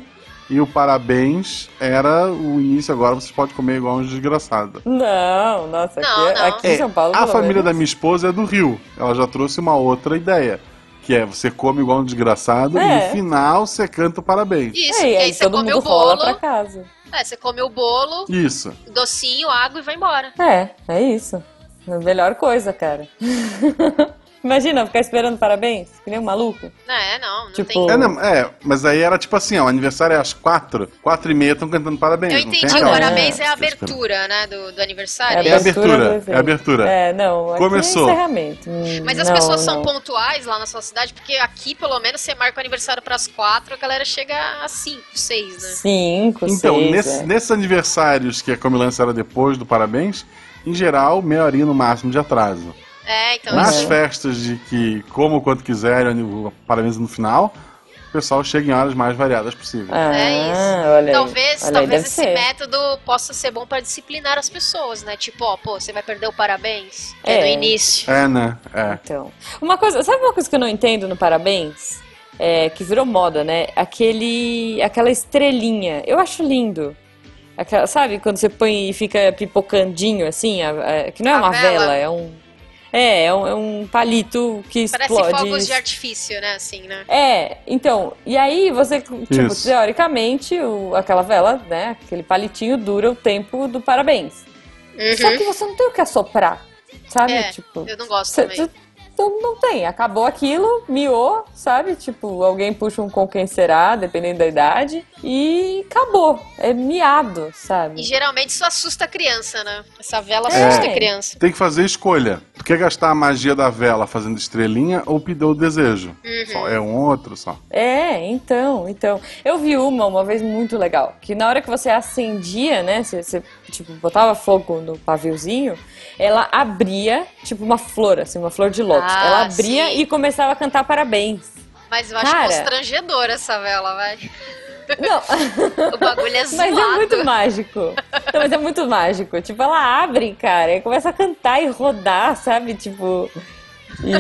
e o parabéns era o início, agora você pode comer igual um desgraçado. Não, nossa, Não, aqui, não. aqui em São Paulo. É, a família da menos. minha esposa é do Rio. Ela já trouxe uma outra ideia. Que é você come igual um desgraçado e É. no final você canta o parabéns. Isso, É, e e aí aí você todo come mundo o rola bolo, pra casa. É, você come o bolo, Isso. docinho, água e vai embora. É, é isso. A melhor coisa, cara. Imagina, ficar esperando parabéns, que nem um maluco. É, não, não Tipo, tem... É, não, é, mas aí era tipo assim, ó, o aniversário é às quatro, quatro e meia estão cantando parabéns. Eu não tem entendi, aquela- parabéns é a Fica esperando. abertura, né, do, do aniversário. É isso? abertura, é evento. abertura. É, não, aqui Começou. é encerramento. Hum, Mas as não, pessoas são não. pontuais lá na sua cidade, porque aqui, pelo menos, você marca o aniversário pras quatro, a galera chega às cinco, seis, né? Cinco, Então, seis, nesse- é. nesses aniversários que a comilança era depois do parabéns, em geral, meia horinha no máximo de atraso. É, então Nas isso. festas de que como o quanto quiserem, o parabéns no final, o pessoal chega em horas mais variadas possíveis. Ah, É isso. olha. Talvez, Olha talvez esse ser. método possa ser bom pra disciplinar as pessoas, né? Tipo, ó, pô, você vai perder o parabéns, é, É. no início. É, né? É. Então, uma coisa, sabe uma coisa que eu não entendo no parabéns? É, que virou moda, né? Aquele, aquela estrelinha. Eu acho lindo. Aquela, sabe quando você põe e fica pipocandinho assim? a- a- que não é A uma vela. vela, é um. É, é um, é um palito que Parece explode. fogos de artifício, né? Assim, né? É, então, e aí você, tipo, Isso. teoricamente, o, aquela vela, né, aquele palitinho dura o tempo do parabéns. Só Uhum. que você não tem o que assoprar, sabe? É, tipo, Eu não gosto cê- também. cê- então não tem, acabou aquilo, miou, sabe? Tipo, alguém puxa um com quem será, dependendo da idade, e acabou. É miado, E sabe? geralmente isso assusta a criança, né? Essa vela É. assusta a criança. Tem que fazer escolha. Tu quer gastar a magia da vela fazendo estrelinha ou pedir o desejo? Uhum. Só é um ou outro só. É, então, então. Eu vi uma uma vez muito legal, que na hora que você acendia, né, você, você, tipo, botava fogo no paviozinho, ela abria, tipo, uma flor, assim, uma flor de lótus. Ah, ela abria sim. e começava a cantar parabéns. Mas eu acho Cara. constrangedor essa vela, vai. Não, O bagulho é zoado. mas é muito mágico. Não, mas é muito mágico. Tipo, ela abre, cara, e começa a cantar e rodar, sabe? Tipo. E.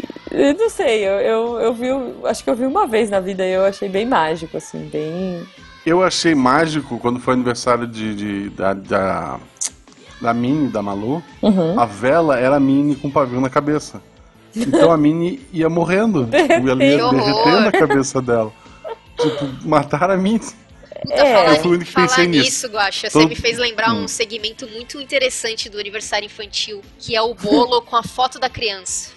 e- eu não sei, eu, eu, eu vi. Acho que eu vi uma vez na vida e eu achei bem mágico, assim, bem. Eu achei mágico quando foi aniversário de, de- da, da, da Minnie, da Malu. Uhum. A vela era a Minnie com pavio na cabeça. Então a Minnie ia morrendo. Tipo, ela ia Que derretendo a cabeça dela. Tipo, mataram a Minnie. Puta, É. falar, Eu fui o único que falar pensei nisso. nisso, Guaxa, Todo- você me fez lembrar um Hum. segmento muito interessante do aniversário infantil, que é o bolo com a foto da criança.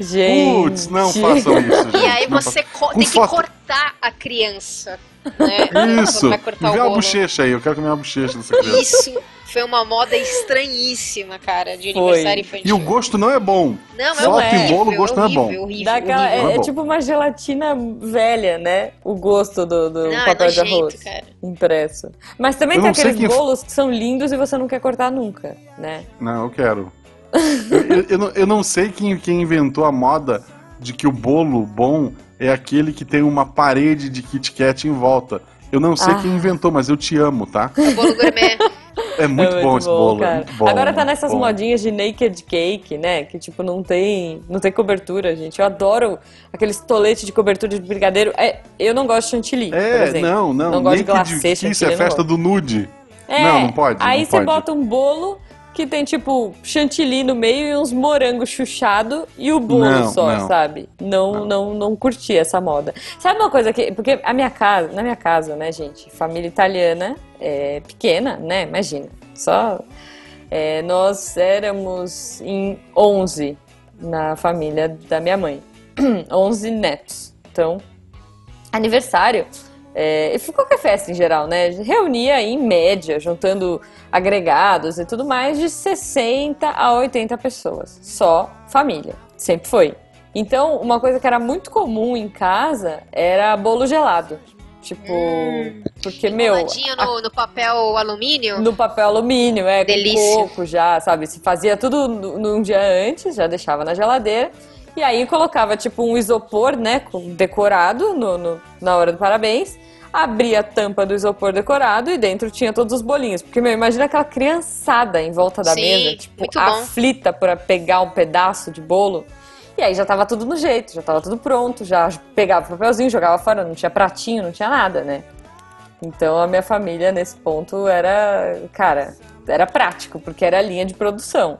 Gente. Putz, não façam isso. Gente. E aí você co- Com tem que foto. cortar a criança. Né? Isso. Vai cortar Vê o a bochecha aí, eu quero comer uma bochecha dessa criança. Isso foi uma moda estranhíssima, cara, de Foi. aniversário infantil. E o gosto não é bom. Não, é Foto horrível, em bolo, o gosto não é bom. horrível, horrível, Dá aquela- horrível. é, é é bom. tipo uma gelatina velha, né? O gosto do, do Não, é papel de nojento, arroz cara. impresso. Mas também Eu tem aqueles quem- bolos que são lindos e você não quer cortar nunca, né? Não, eu quero. eu, eu- eu não, eu não sei quem, quem inventou a moda de que o bolo bom é aquele que tem uma parede de Kit Kat em volta. Eu não sei Ah. quem inventou, mas eu te amo, tá? O bolo gourmet. É muito, É bom esse bolo. é cara. muito bom, Agora tá muito nessas bom. modinhas de naked cake, né? Que tipo, não tem, não tem cobertura, gente. Eu adoro aqueles toletes de cobertura de brigadeiro. É, eu não gosto de chantilly, por É, exemplo. não, não. Não gosto de glacê, de, que isso é festa do nude. É, Não, não pode, Aí não você pode. bota um bolo que tem tipo chantilly no meio e uns morangos chuchado e o bolo Não, só, não. sabe? Não, não, não, curti essa moda. Sabe uma coisa que. Porque a minha casa, na minha casa, né, gente? Família italiana, é, pequena, né? Imagina. Só. é, nós éramos em 11 na família da minha mãe. 11 netos. Então, aniversário. É, e qualquer festa em geral, né? Reunia em média, juntando agregados e tudo mais, de 60 a 80 pessoas. Só família. Sempre foi. Então, uma coisa que era muito comum em casa era bolo gelado. Tipo, porque, meu. Enroladinho no, no papel alumínio. No papel alumínio, é, Delícia. com coco já, sabe? Se fazia tudo num dia antes, já deixava na geladeira. E aí colocava tipo um isopor, né, decorado no, no- na hora do parabéns. Abria a tampa do isopor decorado e dentro tinha todos os bolinhos. Porque, meu, imagina aquela criançada em volta da Sim, mesa, tipo, aflita pra pegar um pedaço de bolo. E aí já tava tudo no jeito, já tava tudo pronto, já pegava o papelzinho, jogava fora, não tinha pratinho, não tinha nada, né? Então a minha família nesse ponto era, cara, era prático, porque era a linha de produção.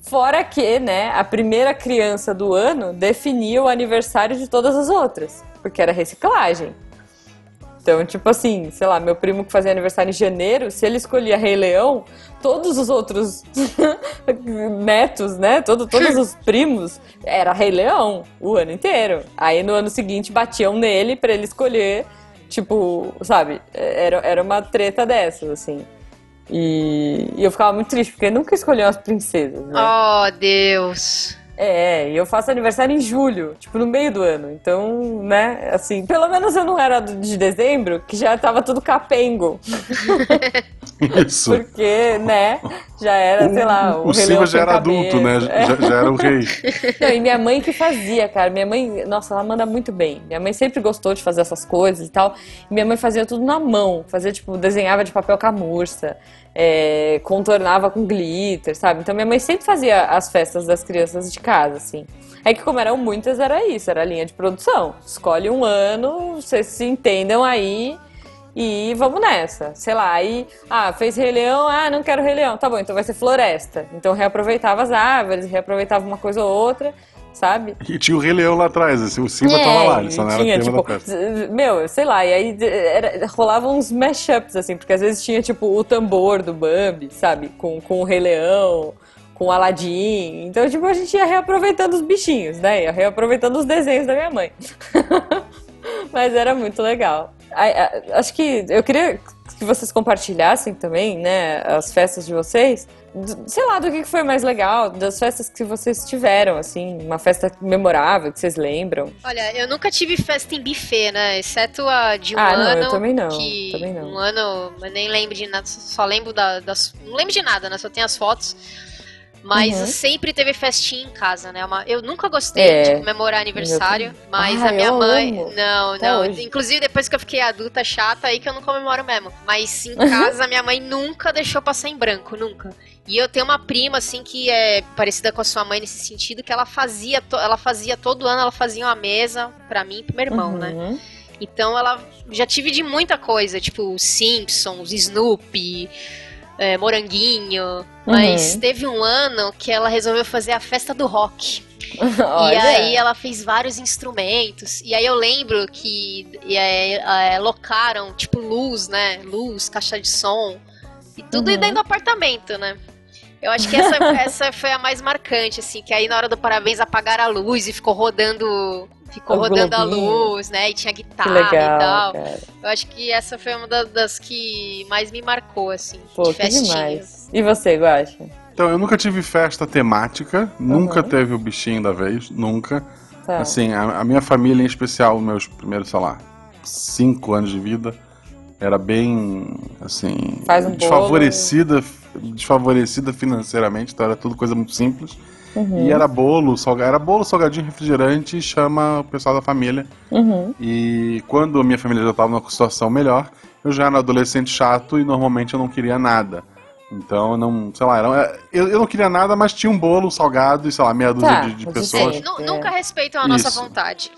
Fora que, né, a primeira criança do ano definia o aniversário de todas as outras, porque era reciclagem. Então, tipo assim, sei lá, meu primo que fazia aniversário em janeiro, se ele escolhia Rei Leão, todos os outros netos, né? Todo, todos os primos, era Rei Leão o ano inteiro. Aí no ano seguinte batiam nele pra ele escolher, tipo, sabe? Era, era uma treta dessas, assim. E, e eu ficava muito triste, porque nunca escolhiam as princesas, né? Oh, Deus. É, e eu faço aniversário em julho, tipo, no meio do ano. Então, né, assim, pelo menos eu não era de dezembro, que já tava tudo capengo. Isso. Porque, né, já era, sei lá, o, o, o Rei Silva já era adulto, né? cabeça. É. Já, já era o rei. Não, e minha mãe que fazia, cara. Minha mãe, nossa, ela manda muito bem. Minha mãe sempre gostou de fazer essas coisas e tal. E minha mãe fazia tudo na mão. Fazia, tipo, desenhava de papel camurça, é, contornava com glitter, sabe? Então minha mãe sempre fazia as festas das crianças de casa, assim. É que como eram muitas, era isso, era a linha de produção. Escolhe um ano, vocês se entendam aí e vamos nessa. Sei lá, aí, ah, fez Rei Leão, ah, não quero Rei Leão. Tá bom, então vai ser floresta. Então reaproveitava as árvores, reaproveitava uma coisa ou outra, sabe? E tinha o Rei Leão lá atrás, assim, o Simba É, tava lá, ele só não era tinha, tema tipo, da Meu, sei lá, e aí era, rolavam uns mashups, assim, porque às vezes tinha, tipo, o tambor do Bambi, sabe? Com, com o Rei Leão, com o Aladdin. Então, tipo, a gente ia reaproveitando os bichinhos, né? Ia reaproveitando os desenhos da minha mãe. Mas era muito legal. Acho que eu queria que vocês compartilhassem também, né, as festas de vocês. Sei lá, do que foi mais legal, das festas que vocês tiveram, assim, uma festa memorável que vocês lembram. Olha, eu nunca tive festa em buffet, né? Exceto a de um Ah, não, ano. eu também não, Que também não. Um ano, eu nem lembro de nada, só lembro da- das. Não lembro de nada, né? Só tenho as fotos. Mas Uhum. sempre teve festinha em casa, né? Uma- eu nunca gostei É. de comemorar aniversário, também. mas Ah, a minha eu mãe. amo. Não, Até não. hoje. Inclusive, depois que eu fiquei adulta chata, aí que eu não comemoro mesmo. Mas em casa, minha mãe nunca deixou passar em branco, nunca. E eu tenho uma prima, assim, que é parecida com a sua mãe nesse sentido, que ela fazia, ela fazia todo ano, ela fazia uma mesa pra mim e pro meu irmão, né? Uhum. Então ela já tive de muita coisa, tipo Simpsons, Snoopy, é, Moranguinho. Mas Uhum. teve um ano que ela resolveu fazer a festa do rock. E aí ela fez vários instrumentos. E aí eu lembro que e aí, é, locaram, tipo, luz, né? Luz, caixa de som. E tudo Uhum. dentro do apartamento, né? Eu acho que essa, essa foi a mais marcante, assim, que aí na hora do parabéns apagaram a luz e ficou rodando. Ficou O rodando a luz, né? E tinha Que guitarra e legal, tal. cara. Eu acho que essa foi uma da- das que mais me marcou, assim, Pô, de que festinha. demais. E você, Guaxa? Então, eu nunca tive festa temática, nunca Uhum. teve o bichinho da vez, nunca. Tá. Assim, a, a minha família em especial, meus primeiros, sei lá, cinco anos de vida, era bem, assim, Faz um bolo. desfavorecida, desfavorecida financeiramente, então era tudo coisa muito simples. Uhum. E era bolo, salga, era bolo, salgadinho, refrigerante, e chama o pessoal da família. Uhum. E quando a minha família já estava numa situação melhor, eu já era adolescente chato e normalmente eu não queria nada. Então, eu não, sei lá, era- eu, eu não queria nada, mas tinha um bolo salgado e, sei lá, meia dúzia Tá, de, de mas pessoas. isso Nu- É. Nunca respeitam a nossa Isso. vontade.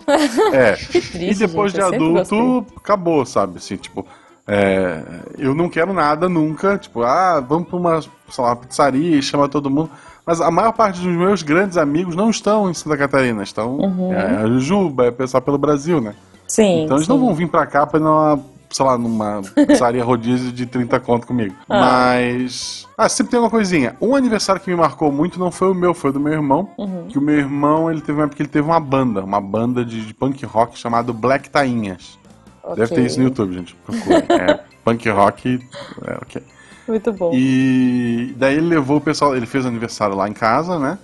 É. Que triste, E depois gente, de adulto, acabou, sabe? Assim, tipo, é, eu não quero nada nunca. Tipo, ah, vamos pra uma, sei lá, uma pizzaria e chama todo mundo. Mas a maior parte dos meus grandes amigos não estão em Santa Catarina, estão Uhum. é, Juba, é pessoal pelo Brasil, né? Sim. Então eles sim. não vão vir pra cá pra ir numa, sei lá, numa pizzaria rodízio de 30 conto comigo. Ah. Mas. Ah, sempre tem uma coisinha. Um aniversário que me marcou muito não foi o meu, foi o do meu irmão. Uhum. Que o meu irmão, ele teve uma época que ele teve uma banda, uma banda de, de punk rock chamado Black Tainhas. Deve Ok. ter isso no YouTube, gente. É punk rock. É, ok. Muito bom. E daí ele levou o pessoal, ele fez aniversário lá em casa, né?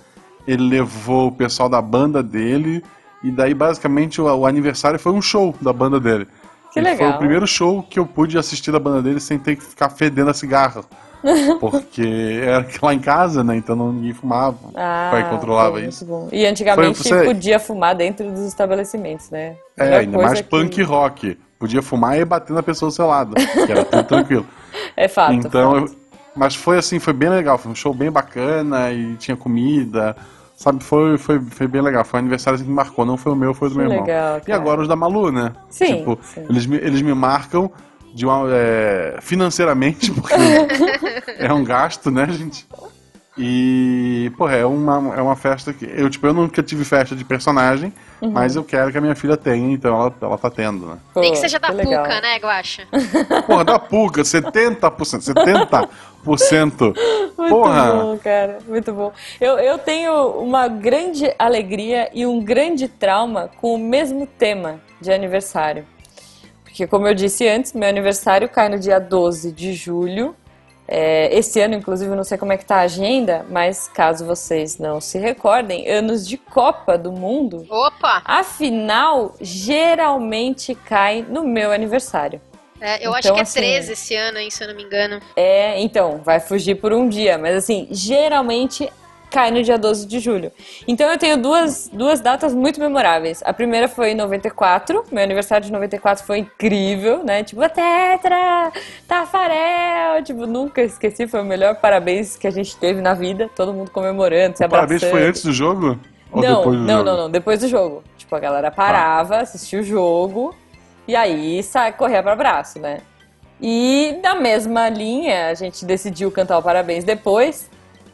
Ele levou o pessoal da banda dele, e daí basicamente o, o aniversário foi um show da banda dele. Que legal. foi o primeiro show que eu pude assistir da banda dele sem ter que ficar fedendo a cigarro. Porque era lá em casa, né? Então ninguém fumava. Ah, o pai controlava isso. bom. E antigamente Foi- você- podia fumar dentro dos estabelecimentos, né? É, ainda mais que- punk rock. Podia fumar e bater na pessoa do seu lado, que era tudo tranquilo. É fato. então, fato. eu- mas foi assim, foi bem legal. Foi um show bem bacana e tinha comida. Sabe, foi, foi, foi bem legal. Foi um aniversário assim, que me marcou. Não foi o meu, foi o do Que meu irmão. legal, E cara. agora os da Malu, né? Sim, Tipo, sim. Eles, me, eles me marcam de uma, é, financeiramente, porque é um gasto, né, gente? E, pô, é uma, é uma festa que. Eu, tipo, eu nunca tive festa de personagem, Uhum. mas eu quero que a minha filha tenha, então ela, ela tá tendo, né? Pô, Nem que seja da legal. Puca, né, Guaxa? Porra, da Puga, 70%, 70%. Muito Porra! bom, cara. Muito bom. Eu, eu tenho uma grande alegria e um grande trauma com o mesmo tema de aniversário. Porque, como eu disse antes, meu aniversário cai no dia 12 de julho. É, esse ano, inclusive, não sei como é que tá a agenda, mas caso vocês não se recordem, anos de Copa do Mundo, Opa! a final geralmente cai no meu aniversário. É, eu acho Então, que é assim, 13 esse ano, hein, se eu não me engano. É, então, vai fugir por um dia, mas assim, geralmente cai no dia 12 de julho. Então eu tenho duas, duas datas muito memoráveis. A primeira foi em 94, meu aniversário de 94 foi incrível, né? Tipo, a Tetra, Tafarel, tipo, nunca esqueci, foi o melhor parabéns que a gente teve na vida, todo mundo comemorando, se O parabéns abraçando. foi antes do jogo? Ou Não, depois do não, jogo? não, não, depois do jogo. Tipo, a galera parava, assistia o jogo e aí sai, corria para abraço, né? E na mesma linha, a gente decidiu cantar o parabéns depois,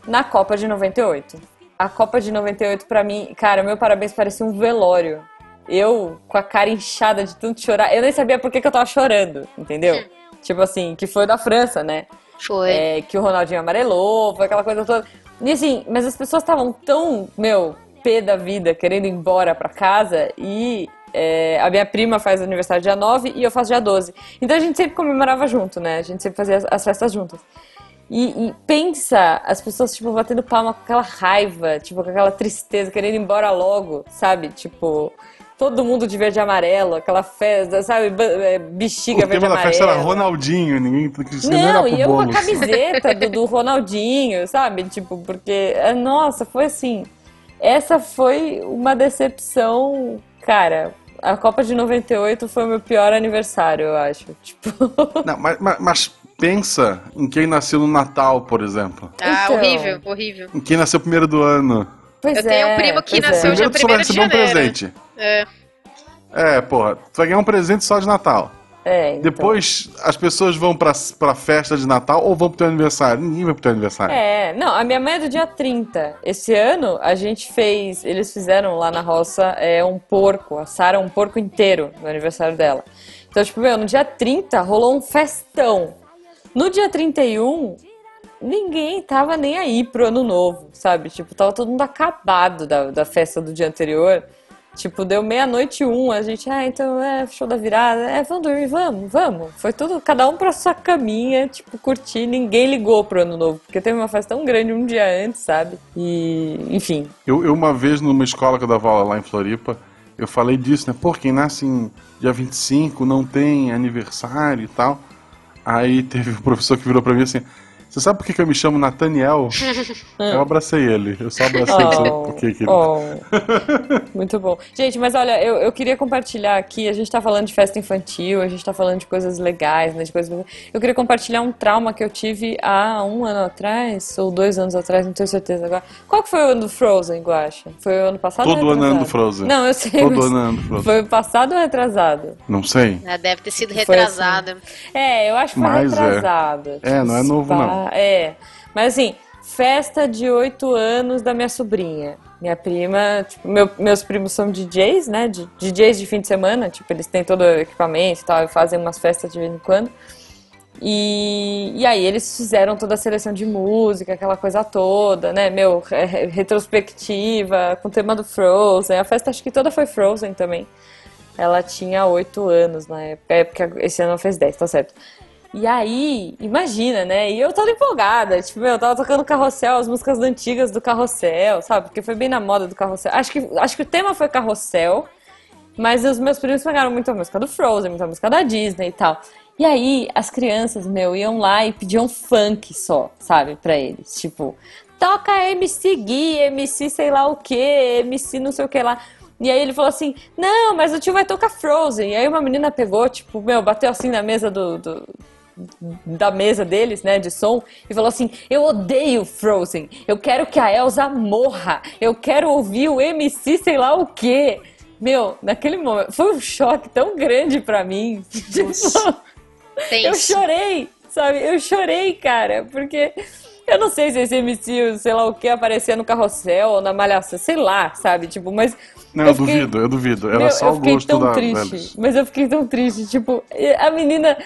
na Copa de 98. A Copa de 98, pra mim, cara, meu parabéns parecia um velório. Eu, com a cara inchada de tanto chorar, eu nem sabia por que, que eu tava chorando, entendeu? Tipo assim, que foi da França, né? Foi. É, que o Ronaldinho amarelou, foi aquela coisa toda. E assim, mas as pessoas estavam tão, meu, pé da vida, querendo ir embora pra casa e é, a minha prima faz aniversário dia 9 e eu faço dia 12. Então a gente sempre comemorava junto, né? A gente sempre fazia as, as festas juntas. E, e pensa, as pessoas, tipo, batendo palma com aquela raiva, tipo, com aquela tristeza, querendo ir embora logo, sabe? Tipo, todo mundo de verde e amarelo, aquela festa, sabe? É, Bexiga O verde e tema da amarelo. festa era Ronaldinho, ninguém nem Não, era e eu com a camiseta do, do Ronaldinho, sabe? Tipo, porque, é, nossa, foi assim. Essa foi uma decepção, cara. A Copa de 98 foi o meu pior aniversário, eu acho. Tipo, Não, mas, mas- mas pensa em quem nasceu no Natal, por exemplo. Ah, Então. horrível, horrível. Em quem nasceu primeiro do ano. pois Eu tenho um é, primo que é. nasceu dia Primeiro tu só vai 1º de receber um presente. É. É, porra, tu vai ganhar um presente só de Natal. É, então. Depois as pessoas vão pra, pra festa de Natal ou vão pro teu aniversário. Ninguém vai pro teu aniversário. É, não, a minha mãe é do dia 30. Esse ano a gente fez, eles fizeram lá na roça é, um porco, assaram um porco inteiro no aniversário dela. Então, tipo, meu, no dia 30 rolou um festão. No dia 31, ninguém tava nem aí pro ano novo, sabe? Tipo, tava todo mundo acabado da, da festa do dia anterior. Tipo, deu meia-noite um, a gente, ah, então é show da virada, é, vamos dormir, vamos, vamos. Foi tudo, cada um pra sua caminha, tipo, curtir, ninguém ligou pro ano novo, porque teve uma festa tão grande um dia antes, sabe? E, enfim. Eu, eu, uma vez numa escola que eu dava aula lá em Floripa, eu falei disso, né? Pô, quem nasce em dia 25 não tem aniversário e tal. Aí teve um professor que virou pra mim assim: Você sabe por que, que eu me chamo Nathaniel? eu abracei ele. Eu só abracei ele, sabe por que que ele. oh. Muito bom. Gente, mas olha, eu, eu queria compartilhar aqui, a gente tá falando de festa infantil, a gente tá falando de coisas legais, né? De coisas... Eu queria compartilhar um trauma que eu tive há um ano atrás, ou dois anos atrás, não tenho certeza agora. Qual que foi o ano do Frozen, Guaxa? Foi o ano passado Todo ou ano ano do Frozen. Não, eu sei. Todo mas ano do Frozen. Foi passado ou retrasado? Não sei. Ah, Deve ter sido retrasada. É, eu acho que foi Mas é. É, não é novo, não. É. Mas assim, festa de oito anos da minha sobrinha. Minha prima, tipo, meu- meus primos são DJs, né? de- DJs de fim de semana, tipo, eles têm todo o equipamento e tal, e fazem umas festas de vez em quando. E, e aí eles fizeram toda a seleção de música, aquela coisa toda, né? Meu, re- retrospectiva, com o tema do Frozen. A festa acho que toda foi Frozen também. Ela tinha oito anos na época, é porque esse ano ela fez 10, tá certo. E aí, imagina, né? E eu toda empolgada, tipo, meu, eu tava tocando carrossel, as músicas antigas do carrossel, sabe? Porque foi bem na moda do carrossel. Acho que, acho que o tema foi carrossel. Mas os meus primos pegaram muita música do Frozen, muita música da Disney e tal. E aí, as crianças, meu, iam lá e pediam funk só, sabe, pra eles. Tipo, toca MC Gui, MC sei lá o que, MC não sei o que lá. E aí ele falou assim, não, mas o tio vai tocar Frozen. E aí uma menina pegou, tipo, meu, bateu assim na mesa do, do da mesa deles, né, de som, e falou assim: Eu odeio Frozen, eu quero que a Elsa morra, eu quero ouvir o MC sei lá o quê. Meu, naquele momento, foi um choque tão grande pra mim. Tipo, eu chorei, sabe? Eu chorei, cara, porque eu não sei se esse MC, sei lá o que, aparecia no carrossel ou na malhação, sei lá, sabe? Tipo, mas não, eu, fiquei... duvido, eu duvido. Era Meu, só o gosto tão da triste, Mas eu fiquei tão triste. Tipo, a menina.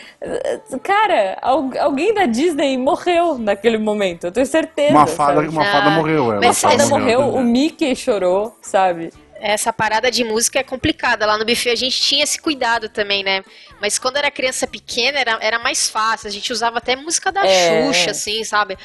Cara, alguém da Disney morreu naquele momento. Eu tenho certeza. Uma fada, uma fada ah, morreu. É, uma fada morreu, morreu o Mickey chorou, sabe? essa parada de música é complicada. Lá no buffet a gente tinha esse cuidado também, né? Mas quando era criança pequena era, era mais fácil. A gente usava até música da é. Xuxa, assim, sabe?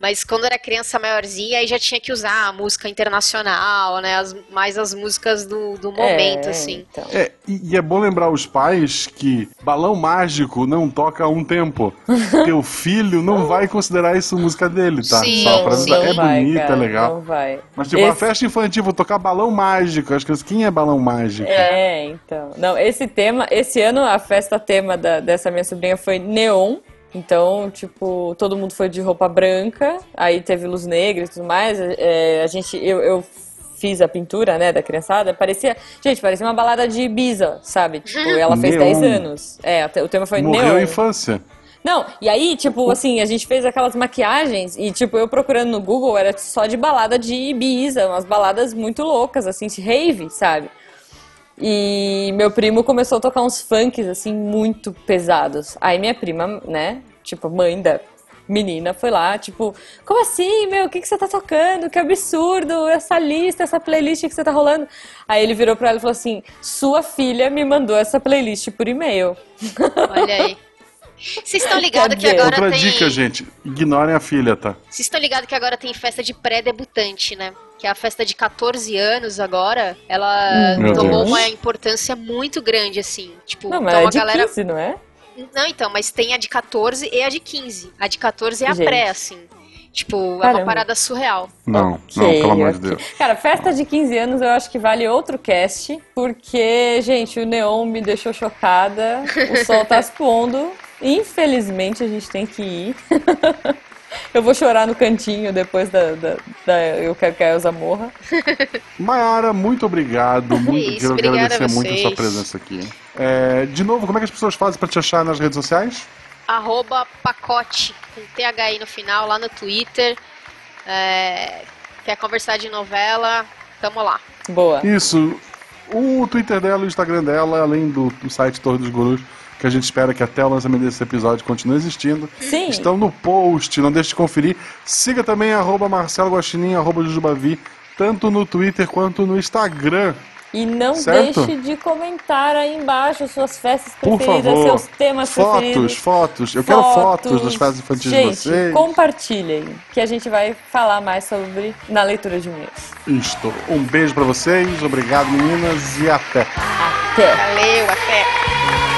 Mas quando era criança maiorzinha, aí já tinha que usar a música internacional, né? As, mais as músicas do, do momento, é, assim. Então. É, e, e, é bom lembrar os pais que balão mágico não toca há um tempo. Teu filho não vai considerar isso música dele, tá? Sim, Só pra sim. É vai, bonita, cara, é legal. Não vai. Mas tipo, esse... a festa infantil, vou tocar balão mágico. Acho que quem é balão mágico? É, então. Não, esse tema, esse ano a festa tema da, dessa minha sobrinha foi neon. Então, tipo, todo mundo foi de roupa branca, aí teve luz negra e tudo mais. É, a gente, eu, eu fiz a pintura, né, da criançada, parecia. Gente, parecia uma balada de Ibiza, sabe? Tipo, ela fez Neon. 10 anos. É, o tema foi Morreu Neon. infância. Não, e aí, tipo, assim, a gente fez aquelas maquiagens e, tipo, eu procurando no Google era só de balada de Ibiza, umas baladas muito loucas, assim, de rave, sabe? E meu primo começou a tocar uns funks, assim, muito pesados. Aí minha prima, né, tipo, mãe da menina foi lá, tipo, como assim, meu, o que, que você tá tocando? Que absurdo, essa lista, essa playlist que você tá rolando. Aí ele virou pra ela e falou assim, sua filha me mandou essa playlist por e-mail. Olha aí. Vocês estão ligados que agora Outra tem... dica, gente, ignorem a filha, tá? Vocês estão ligados que agora tem festa de pré-debutante, né? que é a festa de 14 anos agora, ela hum, tomou Deus. uma importância muito grande, assim. Tipo, não, mas então é de galera... 15, não é? Não, então, mas tem a de 14 e a de 15. A de 14 é a Gente. pré, assim. Tipo, Caramba. é uma parada surreal. Não, okay, não, pelo amor de Deus. Cara, festa de 15 anos eu acho que vale outro cast, porque, gente, o Neon me deixou chocada, o sol tá se pondo. Infelizmente a gente tem que ir. Eu vou chorar no cantinho depois da, da, da Eu Quero que a Elsa morra. Mayara, muito obrigado. Muito, Isso, quero agradecer muito a sua presença aqui. É, de novo, como é que as pessoas fazem para te achar nas redes sociais? Arroba pacote, com THI no final, lá no Twitter. É, quer conversar de novela? Tamo lá. Boa. Isso. O Twitter dela, o Instagram dela, além do, do site Torre dos Gurus, que a gente espera que até o lançamento desse episódio continue existindo. Sim. Estão no post, não deixe de conferir. Siga também arroba Marcelo Guaxinim, arroba Jujubavi, tanto no Twitter quanto no Instagram. E não certo? deixe de comentar aí embaixo suas festas preferidas, seus temas fotos, preferidos. Fotos, Eu quero fotos das festas infantis gente, de vocês. compartilhem, que a gente vai falar mais sobre na leitura de e-mails. Isto. Um beijo para vocês, obrigado meninas e até. Até. Valeu, até.